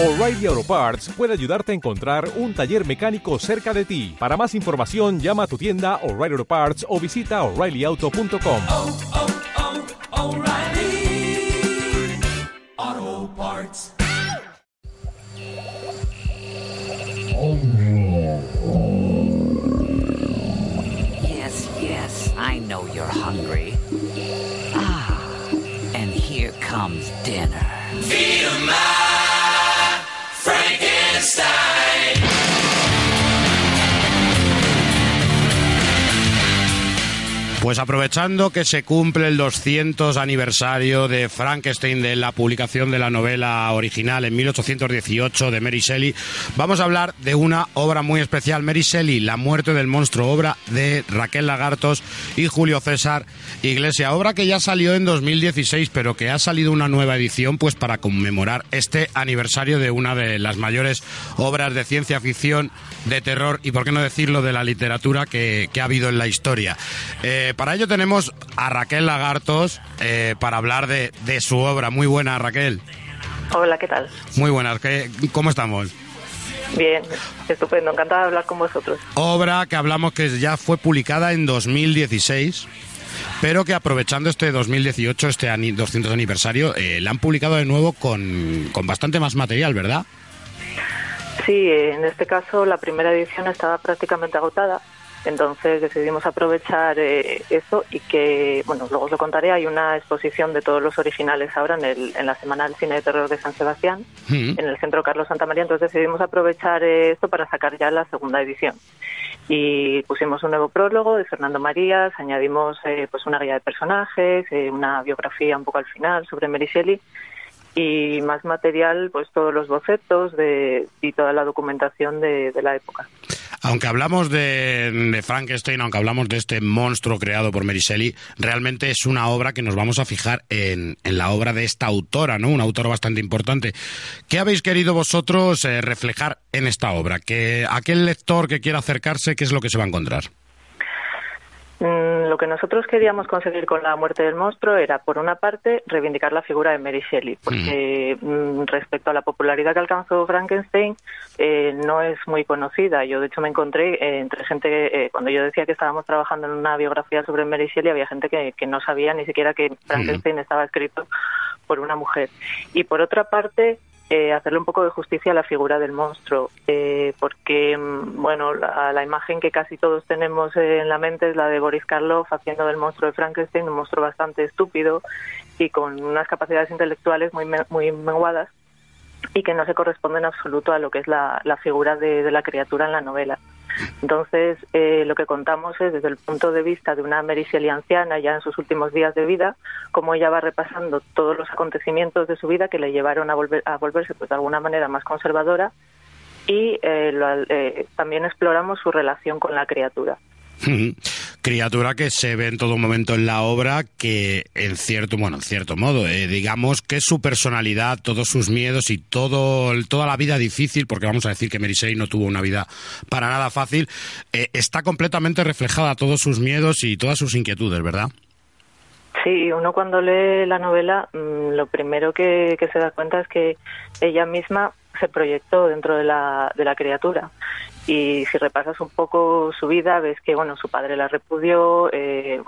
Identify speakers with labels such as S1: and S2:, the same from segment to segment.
S1: O'Reilly Auto Parts puede ayudarte a encontrar un taller mecánico cerca de ti. Para más información, llama a tu tienda O'Reilly Auto Parts o visita oreillyauto.com.
S2: oh, oh, O'Reilly Auto Parts.
S3: Yes, yes, I know you're hungry. Ah, and here comes dinner.
S4: Pues aprovechando que se cumple el 200 aniversario de Frankenstein, de la publicación de la novela original en 1818 de Mary Shelley, vamos a hablar de una obra muy especial, Mary Shelley, La muerte del monstruo, obra de Raquel Lagartos y Julio César Iglesia, obra que ya salió en 2016, pero que ha salido una nueva edición pues para conmemorar este aniversario de una de las mayores obras de ciencia ficción, de terror y, por qué no decirlo, de la literatura que, ha habido en la historia. Eh, para ello tenemos a Raquel Lagartos eh, para hablar de, de su obra. Muy buena, Raquel.
S5: Hola, ¿qué tal?
S4: Muy buenas. ¿Qué- ¿Cómo estamos?
S5: Bien, estupendo, encantada de hablar con vosotros.
S4: Obra que hablamos que ya fue publicada en 2016, pero que aprovechando este 2018, este ani- 200 aniversario, eh, la han publicado de nuevo con, con bastante más material, ¿verdad?
S5: Sí, en este caso la primera edición estaba prácticamente agotada, entonces decidimos aprovechar eh, eso y que, bueno, luego os lo contaré, hay una exposición de todos los originales ahora en, el, en la Semana del Cine de Terror de San Sebastián,
S4: Mm.
S5: en el Centro Carlos Santa María, entonces decidimos aprovechar eh, esto para sacar ya la segunda edición. Y pusimos un nuevo prólogo de Fernando Marías, añadimos eh, pues una guía de personajes, eh, una biografía un poco al final sobre Mary Shelley y más material, pues todos los bocetos de, y toda la documentación de, de la época.
S4: Aunque hablamos de, Frankenstein, aunque hablamos de este monstruo creado por Mary Shelley, realmente es una obra que nos vamos a fijar en, en la obra de esta autora, ¿no? Una autora bastante importante. ¿Qué habéis querido vosotros eh, reflejar en esta obra? Que aquel lector que quiera acercarse, ¿qué es lo que se va a encontrar?
S5: Mm, Lo que nosotros queríamos conseguir con la muerte del monstruo era, por una parte, reivindicar la figura de Mary Shelley, porque mm, respecto a la popularidad que alcanzó Frankenstein, eh, no es muy conocida. Yo, de hecho, me encontré eh, entre gente, eh, cuando yo decía que estábamos trabajando en una biografía sobre Mary Shelley, había gente que, que no sabía ni siquiera que Frankenstein estaba escrito por una mujer. Y por otra parte, eh, hacerle un poco de justicia a la figura del monstruo, eh, porque, mm, bueno, la, la imagen que casi todos tenemos en la mente es la de Boris Karloff haciendo del monstruo de Frankenstein un monstruo bastante estúpido y con unas capacidades intelectuales muy, muy menguadas y que no se corresponde en absoluto a lo que es la, figura de, la criatura en la novela. Entonces, eh, lo que contamos es desde el punto de vista de una Mary anciana ya en sus últimos días de vida, cómo ella va repasando todos los acontecimientos de su vida que le llevaron a, volver, a volverse pues, de alguna manera más conservadora y eh, lo- eh, también exploramos su relación con la criatura.
S4: Criatura que se ve en todo momento en la obra, que en cierto, bueno, en cierto modo, eh, digamos que su personalidad, todos sus miedos y todo, toda la vida difícil, porque vamos a decir que Shelley no tuvo una vida para nada fácil, eh, está completamente reflejada todos sus miedos y todas sus inquietudes, ¿verdad?
S5: Sí, uno cuando lee la novela, mm, lo primero que, que se da cuenta es que ella misma se proyectó dentro de la, de la criatura. Y si repasas un poco su vida, ves que bueno, su padre la repudió, eh,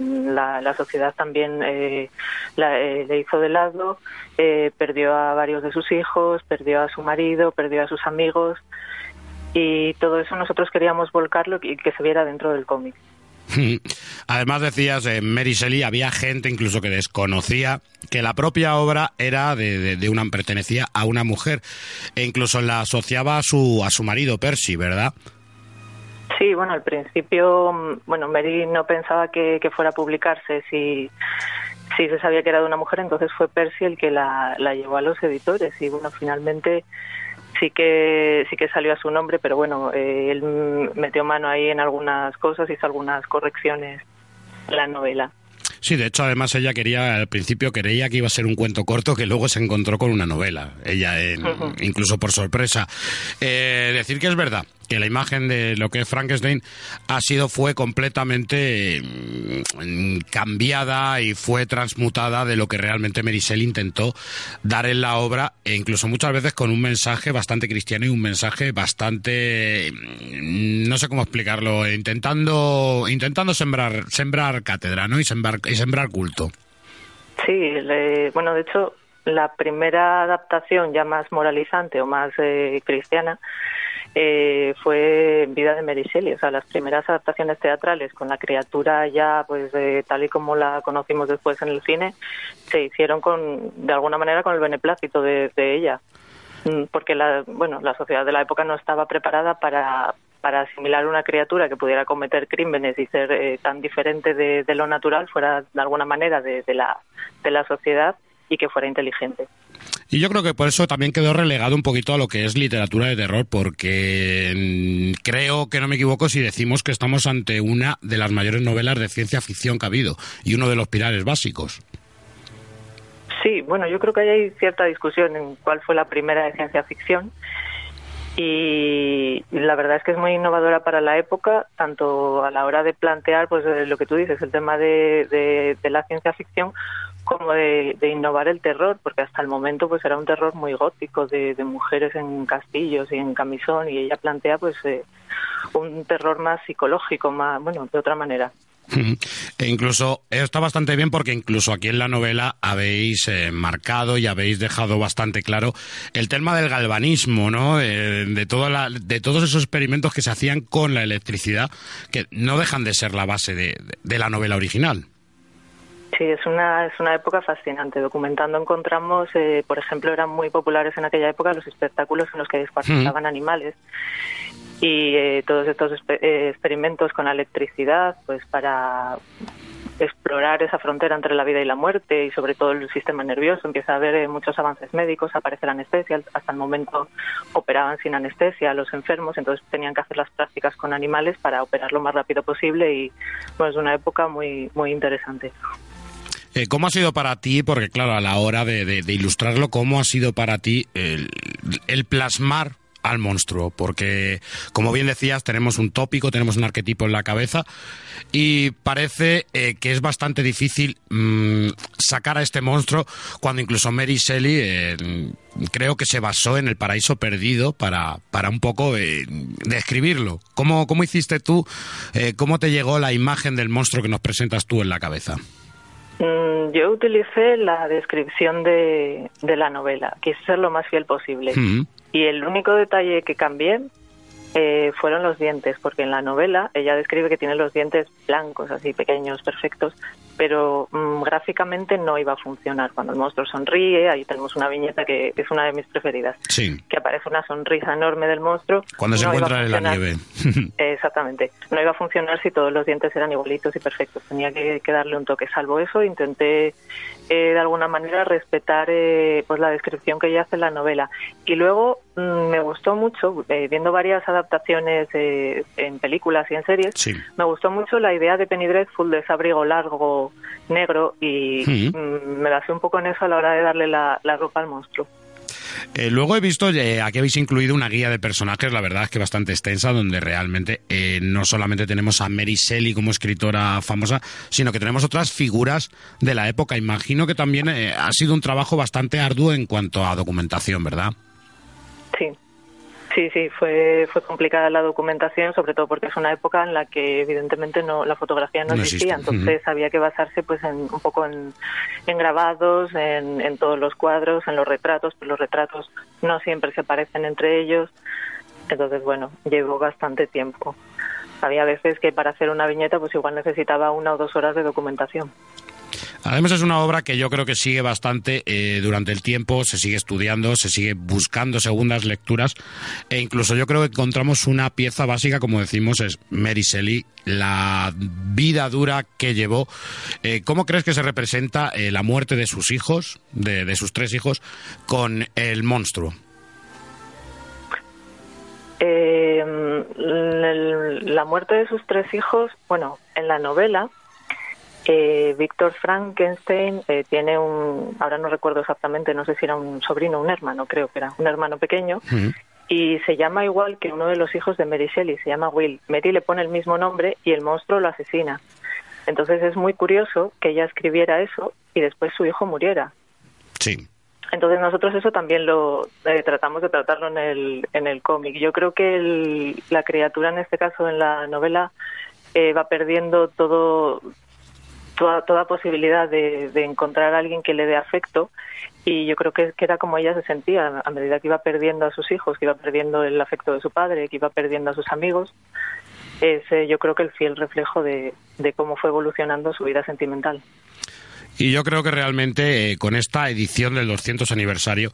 S5: la, la sociedad también eh, la- eh, le hizo de lado, eh, perdió a varios de sus hijos, perdió a su marido, perdió a sus amigos. Y todo eso nosotros queríamos volcarlo y que se viera dentro del cómic.
S4: Además decías, en Mary Shelley había gente incluso que desconocía que la propia obra era de, una pertenecía a una mujer e incluso la asociaba a su a su marido Percy, ¿verdad?
S5: Sí, bueno, al principio, mm, bueno, Mary no pensaba que, fuera a publicarse si, si se sabía que era de una mujer, entonces fue Percy el que la llevó a los editores y bueno, finalmente sí que sí que salió a su nombre, pero bueno, eh, él metió mano ahí en algunas cosas, hizo algunas correcciones en la novela.
S4: Sí, de hecho, además ella quería, al principio creía que iba a ser un cuento corto que luego se encontró con una novela, ella en- incluso por sorpresa. Eh, decir que es verdad que la imagen de lo que es Frankenstein ha sido, fue completamente mm, cambiada y fue transmutada de lo que realmente Shelley intentó dar en la obra, e incluso muchas veces con un mensaje bastante cristiano y un mensaje bastante, mm, no sé cómo explicarlo, intentando, intentando sembrar, sembrar cátedra, ¿no? Y sembrar, y sembrar culto.
S5: Sí, le- bueno, de hecho, la primera adaptación ya más moralizante o más eh, cristiana eh, fue Vida de Mary. O sea, las primeras adaptaciones teatrales con la criatura ya, pues eh, tal y como la conocimos después en el cine, se hicieron con, de alguna manera, con el beneplácito de, de ella. Mm, Porque la, bueno, la sociedad de la época no estaba preparada para, para asimilar una criatura que pudiera cometer crímenes y ser eh, tan diferente de, de lo natural, fuera de alguna manera de, de la, de la sociedad y que fuera inteligente.
S4: Y yo creo que por eso también quedó relegado un poquito a lo que es literatura de terror, porque mm, creo que no me equivoco si decimos que estamos ante una de las mayores novelas de ciencia ficción que ha habido y uno de los pilares básicos.
S5: Sí, bueno, yo creo que ahí hay cierta discusión en cuál fue la primera de ciencia ficción. Y la verdad es que es muy innovadora para la época, tanto a la hora de plantear, pues eh, lo que tú dices, el tema de, la ciencia ficción, como de, innovar el terror, porque hasta el momento pues era un terror muy gótico de, mujeres en castillos y en camisón, y ella plantea pues eh, un terror más psicológico, más, bueno, de otra manera.
S4: E incluso está bastante bien porque incluso aquí en la novela habéis eh, marcado y habéis dejado bastante claro el tema del galvanismo, ¿no? De, de toda la- de todos esos experimentos que se hacían con la electricidad, que no dejan de ser la base de la novela original.
S5: Sí, es una, es una época fascinante. Documentando encontramos, eh, por ejemplo, eran muy populares en aquella época los espectáculos en los que descuartizaban animales y eh, todos estos eh, experimentos con la electricidad, pues para explorar esa frontera entre la vida y la muerte y sobre todo el sistema nervioso. Empieza a haber eh, muchos avances médicos, aparece la anestesia. Hasta el momento operaban sin anestesia a los enfermos, entonces tenían que hacer las prácticas con animales para operar lo más rápido posible y bueno, es una época muy, muy interesante.
S4: Eh, ¿Cómo ha sido para ti, porque claro, a la hora de, ilustrarlo, cómo ha sido para ti el, plasmar al monstruo? Porque, como bien decías, tenemos un tópico, tenemos un arquetipo en la cabeza y parece eh, que es bastante difícil mm, sacar a este monstruo cuando incluso Mary Shelley eh, creo que se basó en el paraíso perdido para, para un poco eh, describirlo. ¿Cómo, ¿Cómo hiciste tú? ¿Cómo te llegó la imagen del monstruo que nos presentas tú en la cabeza?
S5: Mm, Yo utilicé la descripción de, de la novela, quise ser lo más fiel posible.
S4: Mm.
S5: Y el único detalle que cambié eh, fueron los dientes, porque en la novela ella describe que tiene los dientes blancos, así pequeños, perfectos, pero mm, gráficamente no iba a funcionar. Cuando el monstruo sonríe, ahí tenemos una viñeta que es una de mis preferidas,
S4: Sí.
S5: que aparece una sonrisa enorme del monstruo.
S4: Cuando se
S5: No
S4: encuentra en la nieve.
S5: Exactamente. No iba a funcionar si todos los dientes eran igualitos y perfectos. Tenía que, que darle un toque. Salvo eso, intenté eh, de alguna manera respetar eh, pues la descripción que ella hace en la novela. Y luego me gustó mucho, eh, viendo varias adaptaciones eh, en películas y en series,
S4: Sí.
S5: me gustó mucho la idea de Penny Dreadful de ese abrigo largo negro y
S4: Sí.
S5: mm, me basé un poco en eso a la hora de darle la, la ropa al monstruo.
S4: Eh, luego he visto, eh, aquí habéis incluido una guía de personajes, la verdad es que bastante extensa, donde realmente eh, no solamente tenemos a Mary Shelley como escritora famosa, sino que tenemos otras figuras de la época. Imagino que también eh, ha sido un trabajo bastante arduo en cuanto a documentación, ¿verdad?
S5: Sí, sí, fue, fue complicada la documentación, sobre todo porque es una época en la que evidentemente no la fotografía no,
S4: No
S5: existía,
S4: existe,
S5: entonces había que basarse pues en, un poco en, en grabados, en, en todos los cuadros, en los retratos, pues los retratos no siempre se parecen entre ellos, entonces bueno, llevó bastante tiempo. Había veces que para hacer una viñeta pues igual necesitaba una o dos horas de documentación.
S4: Además es una obra que yo creo que sigue bastante eh, durante el tiempo, se sigue estudiando, se sigue buscando segundas lecturas e incluso yo creo que encontramos una pieza básica, como decimos, es Mary Shelley, la vida dura que llevó. Eh, ¿Cómo crees que se representa eh, la muerte de sus hijos, de, sus tres hijos, con el monstruo?
S5: La muerte de sus tres hijos, bueno, en la novela, eh, Víctor Frankenstein eh, tiene un, ahora no recuerdo exactamente, no sé si era un sobrino o un hermano, creo que era un hermano pequeño, y se llama igual que uno de los hijos de Mary Shelley, se llama Will. Mary le pone el mismo nombre y el monstruo lo asesina. Entonces es muy curioso que ella escribiera eso y después su hijo muriera.
S4: Sí.
S5: Entonces nosotros eso también lo eh, tratamos de tratarlo en el, en el cómic. Yo creo que el- la criatura en este caso en la novela eh, va perdiendo todo toda, posibilidad de, de encontrar a alguien que le dé afecto y yo creo que, que era como ella se sentía a medida que iba perdiendo a sus hijos, que iba perdiendo el afecto de su padre, que iba perdiendo a sus amigos. Es eh, yo creo que el fiel reflejo de, de cómo fue evolucionando su vida sentimental.
S4: Y yo creo que realmente eh, con esta edición del 200 aniversario,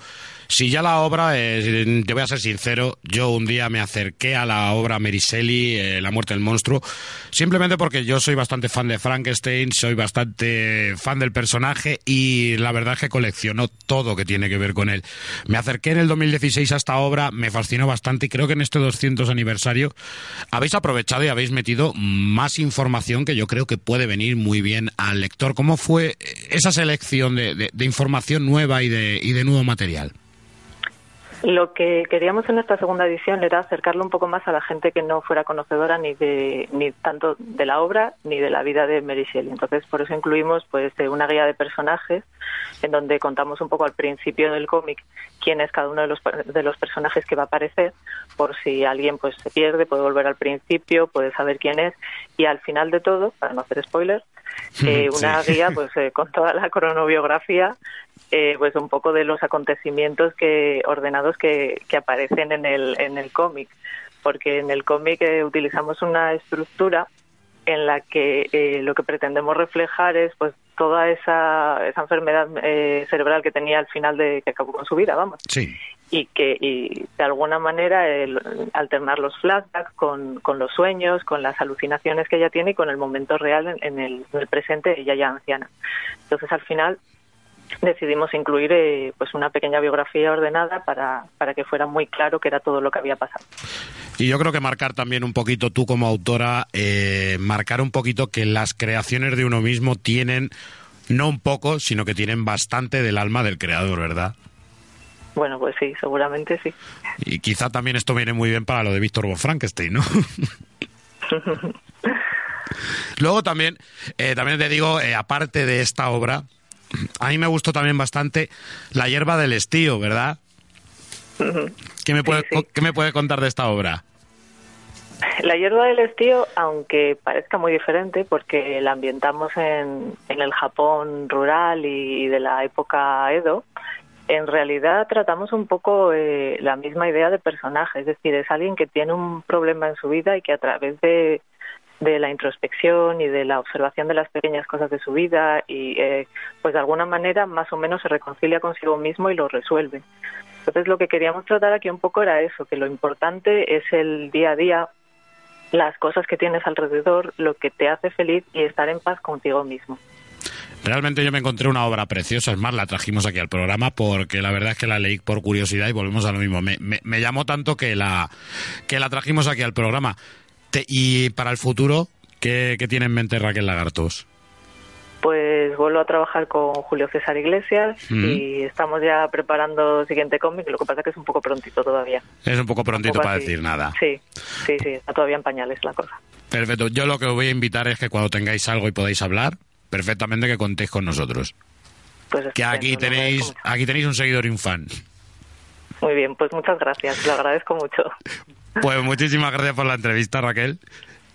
S4: si ya la obra, eh, te voy a ser sincero, yo un día me acerqué a la obra Mary Shelley, eh, La muerte del monstruo, simplemente porque yo soy bastante fan de Frankenstein, soy bastante fan del personaje y la verdad es que colecciono todo que tiene que ver con él. Me acerqué en el 2016 a esta obra, me fascinó bastante y creo que en este 200 aniversario habéis aprovechado y habéis metido más información que yo creo que puede venir muy bien al lector. ¿Cómo fue esa selección de, de- de información nueva y de, y de nuevo material?
S5: Lo que queríamos en esta segunda edición era acercarlo un poco más a la gente que no fuera conocedora ni de ni tanto de la obra ni de la vida de Mary Shelley. Entonces, por eso incluimos pues eh, una guía de personajes en donde contamos un poco al principio del cómic quién es cada uno de los de los personajes que va a aparecer, por si alguien pues se pierde, puede volver al principio, puede saber quién es y al final de todo, para no hacer spoilers, eh, una
S4: Sí.
S5: guía pues eh, con toda la cronobiografía eh, pues un poco de los acontecimientos que ordenados que, que aparecen en el en el cómic porque en el cómic eh, utilizamos una estructura en la que eh, lo que pretendemos reflejar es pues toda esa, esa enfermedad eh, cerebral que tenía al final de que acabó con su vida vamos
S4: Sí.
S5: y que y de alguna manera el, alternar los flashbacks con, con los sueños, con las alucinaciones que ella tiene y con el momento real en, en el, en el presente, ella ya anciana. Entonces al final decidimos incluir eh, pues una pequeña biografía ordenada para, para que fuera muy claro que era todo lo que había pasado.
S4: Y yo creo que marcar también un poquito, tú como autora, eh, marcar un poquito que las creaciones de uno mismo tienen, no un poco, sino que tienen bastante del alma del creador, ¿verdad?
S5: Bueno, pues sí, seguramente sí.
S4: Y quizá también esto viene muy bien para lo de Víctor von Frankenstein, ¿no? Luego también, eh, también te digo, eh, aparte de esta obra, a mí me gustó también bastante La hierba del estío, ¿verdad? ¿Qué me, puede,
S5: sí.
S4: ¿Qué me puede contar de esta obra?
S5: La hierba del estío, aunque parezca muy diferente, porque la ambientamos en, en el Japón rural y, y de la época Edo, en realidad tratamos un poco eh, la misma idea de personaje, es decir, es alguien que tiene un problema en su vida y que a través de, de la introspección y de la observación de las pequeñas cosas de su vida y eh, pues de alguna manera más o menos se reconcilia consigo mismo y lo resuelve. Entonces lo que queríamos tratar aquí un poco era eso, que lo importante es el día a día, las cosas que tienes alrededor, lo que te hace feliz y estar en paz contigo mismo.
S4: Realmente yo me encontré una obra preciosa, es más, la trajimos aquí al programa porque la verdad es que la leí por curiosidad y volvemos a lo mismo. Me, me- me llamó tanto que la, que la trajimos aquí al programa. Te- y para el futuro, ¿qué, qué tiene en mente Raquel Lagartos?
S5: Pues vuelvo a trabajar con Julio César Iglesias
S4: Mm.
S5: y estamos ya preparando el siguiente cómic, lo que pasa que es un poco prontito todavía.
S4: Es un poco prontito
S5: Un poco
S4: para
S5: así.
S4: decir nada.
S5: Sí, sí, sí, está todavía en pañales la cosa.
S4: Perfecto. Yo lo que os voy a invitar es que cuando tengáis algo y podáis hablar, perfectamente que contéis con nosotros.
S5: Pues
S4: Que aquí tenéis, aquí tenéis un seguidor y un fan.
S5: Muy bien, pues muchas gracias, lo agradezco mucho.
S4: Pues muchísimas gracias por la entrevista, Raquel.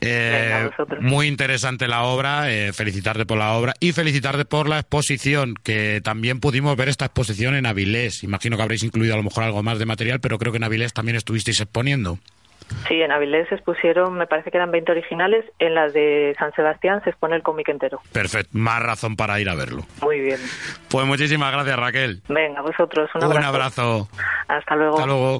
S4: Eh, muy interesante la obra, eh, felicitarte por la obra y felicitarte por la exposición, que también pudimos ver esta exposición en Avilés. Imagino que habréis incluido a lo mejor algo más de material, pero creo que en Avilés también estuvisteis exponiendo.
S5: Sí, en Avilés se expusieron, me parece que eran 20 originales, en las de San Sebastián se expone el cómic entero.
S4: Perfecto, más razón para ir a verlo.
S5: Muy bien.
S4: Pues muchísimas gracias, Raquel.
S5: Venga, vosotros, un
S4: Un
S5: abrazo.
S4: abrazo.
S5: Hasta luego.
S4: Hasta luego.